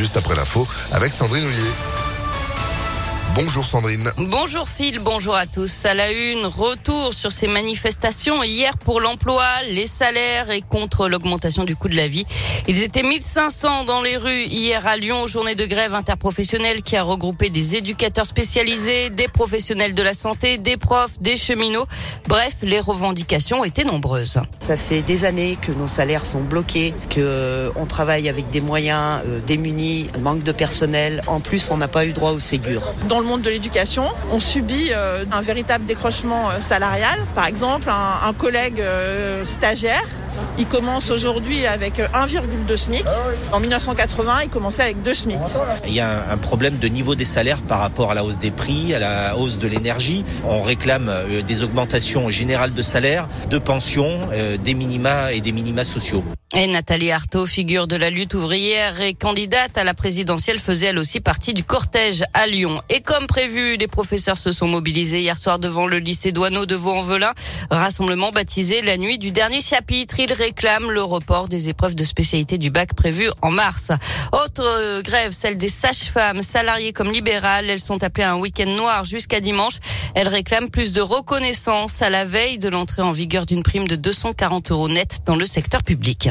Juste après l'info avec Sandrine Ollier. Bonjour Sandrine. Bonjour Phil, bonjour à tous. À la une, retour sur ces manifestations hier pour l'emploi, les salaires et contre l'augmentation du coût de la vie. Ils étaient 1500 dans les rues hier à Lyon, journée de grève interprofessionnelle qui a regroupé des éducateurs spécialisés, des professionnels de la santé, des profs, des cheminots. Bref, les revendications étaient nombreuses. Ça fait des années que nos salaires sont bloqués, que euh, on travaille avec des moyens euh, démunis, manque de personnel. En plus, on n'a pas eu droit au Ségur. Dans le monde de l'éducation, on subit euh, un véritable décrochement salarial. Par exemple, un, collègue stagiaire il commence aujourd'hui avec 1,2 SMIC. En 1980, il commençait avec 2 SMIC. Il y a un problème de niveau des salaires par rapport à la hausse des prix, à la hausse de l'énergie. On réclame euh, des augmentations générales de salaires, de pensions, euh, des minima et des minima sociaux. Et Nathalie Arthaud, figure de la lutte ouvrière et candidate à la présidentielle, faisait elle aussi partie du cortège à Lyon. Et comme prévu, les professeurs se sont mobilisés hier soir devant le lycée Douaneau de Vaux-en-Velin. Rassemblement baptisé la nuit du dernier chapitre. Ils réclament le report des épreuves de spécialité du bac prévu en mars. Autre euh, grève, celle des sages-femmes, salariées comme libérales. Elles sont appelées à un week-end noir jusqu'à dimanche. Elles réclament plus de reconnaissance à la veille de l'entrée en vigueur d'une prime de 240 euros net dans le secteur public.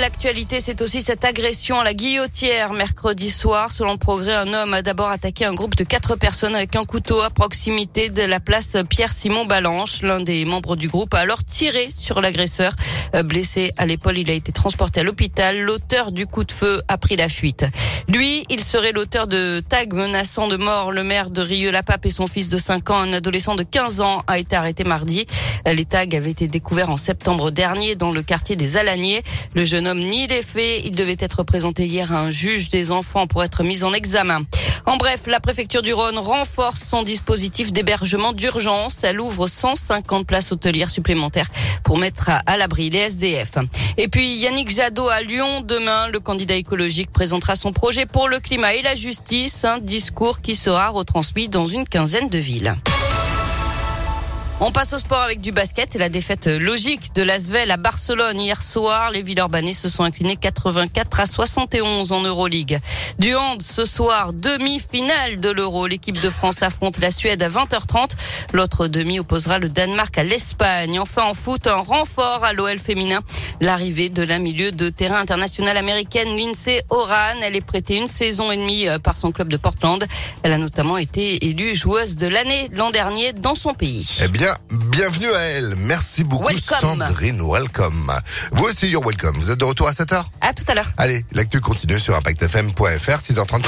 L'actualité, c'est aussi cette agression à la guillotière mercredi soir. Selon le progrès, un homme a d'abord attaqué un groupe de quatre personnes avec un couteau à proximité de la place Pierre-Simon Balanche. L'un des membres du groupe a alors tiré sur l'agresseur. Euh, blessé à l'épaule, il a été transporté à l'hôpital. L'auteur du coup de feu a pris la fuite. Lui, il serait l'auteur de tags menaçant de mort. Le maire de Rieux-la-Pape et son fils de 5 ans, un adolescent de 15 ans, a été arrêté mardi. Les tags avaient été découverts en septembre dernier dans le quartier des Alaniers. Le jeune homme nie les faits. Il devait être présenté hier à un juge des enfants pour être mis en examen. En bref, la préfecture du Rhône renforce son dispositif d'hébergement d'urgence. Elle ouvre 150 places hôtelières supplémentaires pour mettre à, l'abri les SDF. Et puis Yannick Jadot à Lyon demain, le candidat écologique présentera son projet pour le climat et la justice, un discours qui sera retransmis dans une quinzaine de villes. On passe au sport avec du basket et la défaite logique de l'Asvel à Barcelone hier soir. Les Villeurbanais se sont inclinés 84 à 71 en Euroleague. Du hand ce soir, demi-finale de l'Euro. L'équipe de France affronte la Suède à 20h30. L'autre demi opposera le Danemark à l'Espagne. Enfin en foot, un renfort à l'OL féminin. L'arrivée de la milieu de terrain internationale américaine Lindsay Oran. Elle est prêtée une saison et demie euh, par son club de Portland. Elle a notamment été élue joueuse de l'année l'an dernier dans son pays. Eh bien, bienvenue à elle. Merci beaucoup Sandrine, welcome. Vous aussi, you're welcome. Vous êtes de retour à 7h À tout à l'heure. Allez, l'actu continue sur ImpactFM.fr, 6h34.